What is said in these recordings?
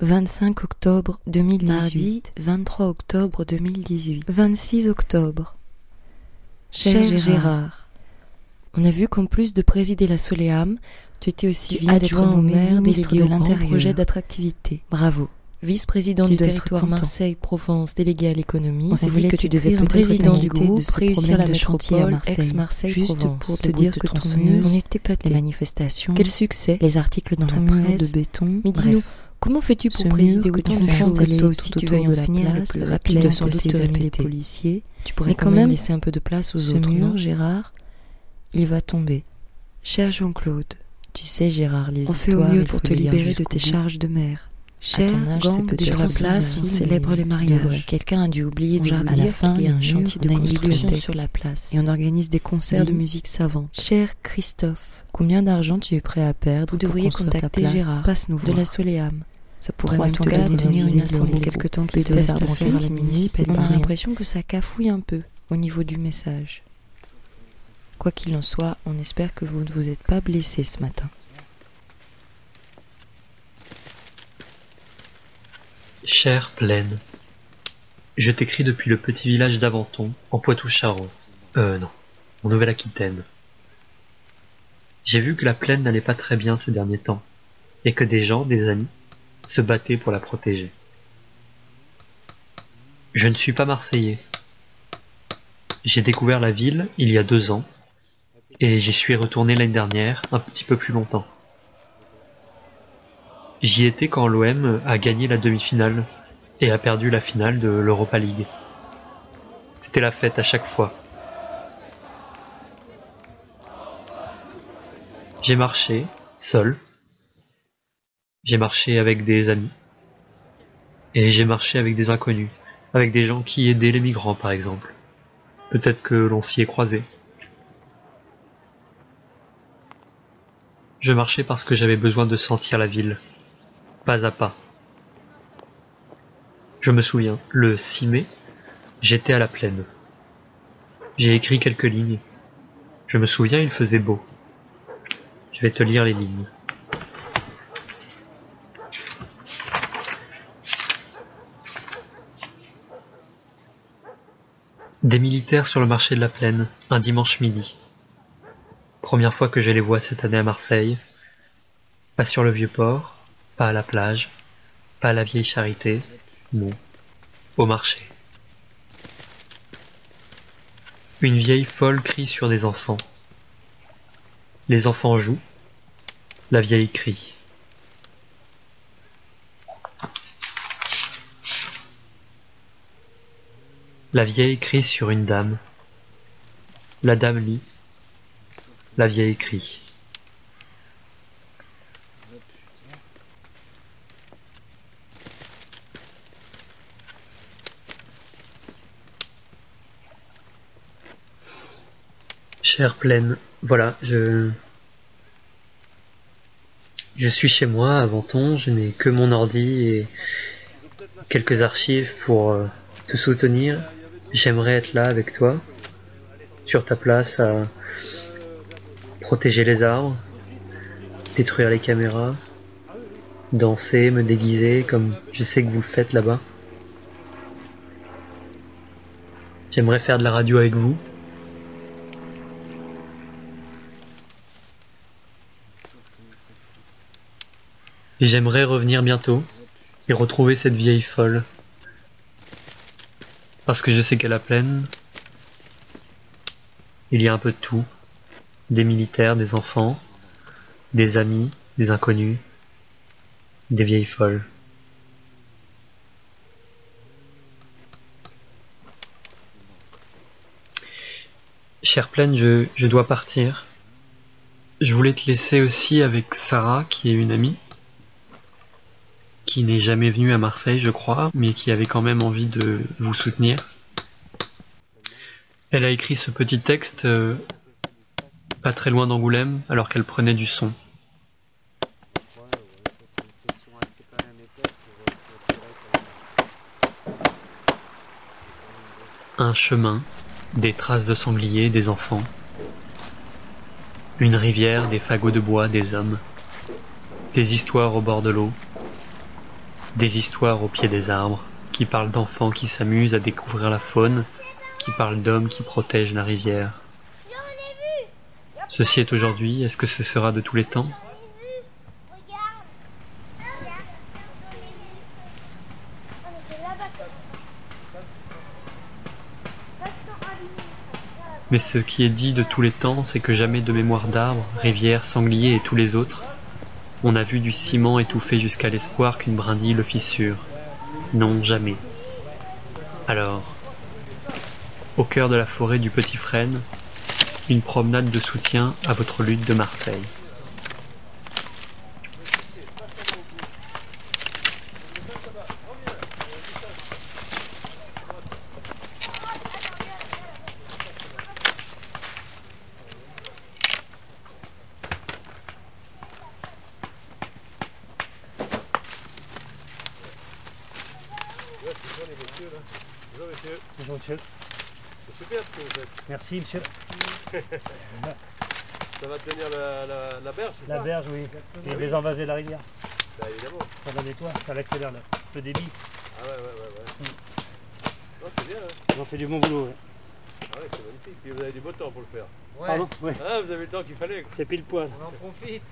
25 octobre 2018. Mardi 23 octobre 2018. 26 octobre. Cher, Cher Gérard, on a vu qu'en plus de présider la Soleam, tu étais aussi Tu adjoint au maire, ministre de l'Intérieur. projet d'attractivité, Bravo. vice-président du être territoire. Marseille-Provence, délégué à l'économie. On s'est dit que tu devais peut-être président du groupe, de réussir la de chantier à Marseille. ex-Marseille, Juste pour te dire que ton on était pas Les manifestations, Quel succès les articles dans Ton la presse, de béton. Mais Bref. Comment fais-tu pour Ce présider que autant de choses installer toi aussi tu veuilles de en finir le plus il doit sans doute policiers Tu pourrais quand même laisser un peu de place aux Ce autres, mur, non Gérard, il va tomber. Cher Jean-Claude, tu sais Gérard, les On fait au mieux il pour te libérer de tes charges de mère. Cher sur la aussi place, on célèbre les mariages. Quelqu'un a dû oublier de à la fin qu'il y a un chantier de construction sur la place. Et on organise des concerts de musique savante. Cher Christophe, Combien d'argent tu es prêt à perdre vous pour devriez ta contacter Gérard Passe-nous de la Soleam. Ça pourrait même te 304 donner de tenir une assemblée quelque temps qui qu'il te te laisse laisse avancer avancer à la municipalité. On a l'impression que ça cafouille un peu au niveau du message. Quoi qu'il en soit, on espère que vous ne vous êtes pas blessé ce matin. Chère Plaine, je t'écris depuis le petit village d'Aventon, en Poitou-Charentes. Euh, non, en Nouvelle-Aquitaine. J'ai vu que la plaine n'allait pas très bien ces derniers temps, et que des gens, des amis, se battaient pour la protéger. Je ne suis pas marseillais. J'ai découvert la ville il y a deux ans, et j'y suis retourné l'année dernière, un petit peu plus longtemps. J'y étais quand l'OM a gagné la demi-finale et a perdu la finale de l'Europa League. C'était la fête à chaque fois. J'ai marché, seul. J'ai marché avec des amis. Et j'ai marché avec des inconnus, avec des gens qui aidaient les migrants par exemple. Peut-être que l'on s'y est croisé. Je marchais parce que j'avais besoin de sentir la ville, pas à pas. Je me souviens, le 6 mai, j'étais à la plaine. J'ai écrit quelques lignes. Je me souviens, il faisait beau. Je vais te lire les lignes. Des militaires sur le marché de la plaine, un dimanche midi. Première fois que je les vois cette année à Marseille. Pas sur le vieux port, pas à la plage, pas à la vieille charité, non, au marché. Une vieille folle crie sur des enfants. Les enfants jouent, la vieille crie. La vieille crie sur une dame. La dame lit. La vieille crie. Chère Plaine, voilà, je... Je suis chez moi à Venton, je n'ai que mon ordi et quelques archives pour euh, te soutenir. J'aimerais être là avec toi, sur ta place à protéger les arbres, détruire les caméras, danser, me déguiser comme je sais que vous le faites là-bas. J'aimerais faire de la radio avec vous. Et j'aimerais revenir bientôt et retrouver cette vieille folle. Parce que je sais qu'à la plaine, il y a un peu de tout. Des militaires, des enfants, des amis, des inconnus, des vieilles folles. Chère Plaine, je, je dois partir. Je voulais te laisser aussi avec Sarah, qui est une amie, qui n'est jamais venue à Marseille, je crois, mais qui avait quand même envie de vous soutenir. Elle a écrit ce petit texte euh, pas très loin d'Angoulême, alors qu'elle prenait du son. Un chemin, des traces de sangliers, des enfants. Une rivière, des fagots de bois, des hommes. Des histoires au bord de l'eau. Des histoires au pied des arbres, qui parlent d'enfants qui s'amusent à découvrir la faune, qui parlent d'hommes qui protègent la rivière. Ceci est aujourd'hui, est-ce que ce sera de tous les temps? Mais ce qui est dit de tous les temps, c'est que jamais de mémoire d'arbre, rivière, sanglier et tous les autres, on a vu du ciment étouffé jusqu'à l'espoir qu'une brindille le fissure. Non, jamais. Alors, au cœur de la forêt du Petit Frêne, une promenade de soutien à votre lutte de Marseille. Monsieur. Bonjour monsieur. C'est super ce que vous faites. Merci monsieur. ça va tenir la, la, la berge, La ça berge, oui. Et les envaser la rivière. Bah, évidemment. Ça va nettoyer, ça accélère le, le débit. Ah ouais, ouais, ouais. ouais. Mm. Non, c'est bien. Hein. On fait du bon boulot. ouais. Ah ouais, c'est magnifique. Puis vous avez du beau temps pour le faire. Pardon Ouais. Ah, vous avez le temps qu'il fallait. C'est pile poil. On en profite.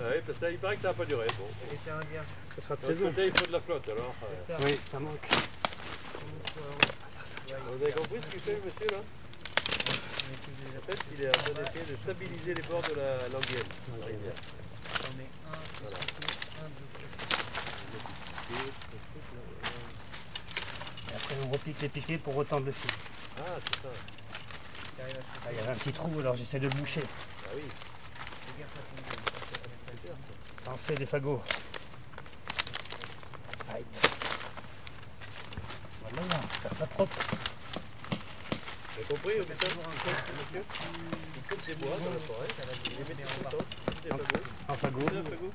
Ah oui, parce que là, il paraît que ça va pas durer. Bon. Un bien. Ça sera de saison. côté, il faut de la flotte alors. euh. Ça. Oui, ça manque. Vous avez compris ce qu'il fait, monsieur, là? En fait, il est en train d'essayer de stabiliser les bords de la languienne. de la rivière. On met un, Voilà. un, deux, Et après, on repique les piquets pour retendre le fil. Ah, c'est ça. Ah, Il y avait un petit trou, alors j'essaie de le boucher. Ah oui. Ça en fait des fagots. Aïe. Voilà, faire ça propre. Vous avez compris, au métal, il coupe, monsieur Il coupe des bois dans la forêt. Il les met le temps. Des fagots. Un fagot. Deux fagots.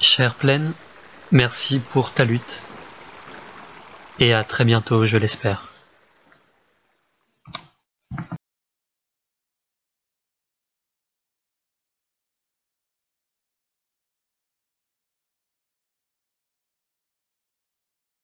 Chère Plaine, merci pour ta lutte. Et à très bientôt, je l'espère.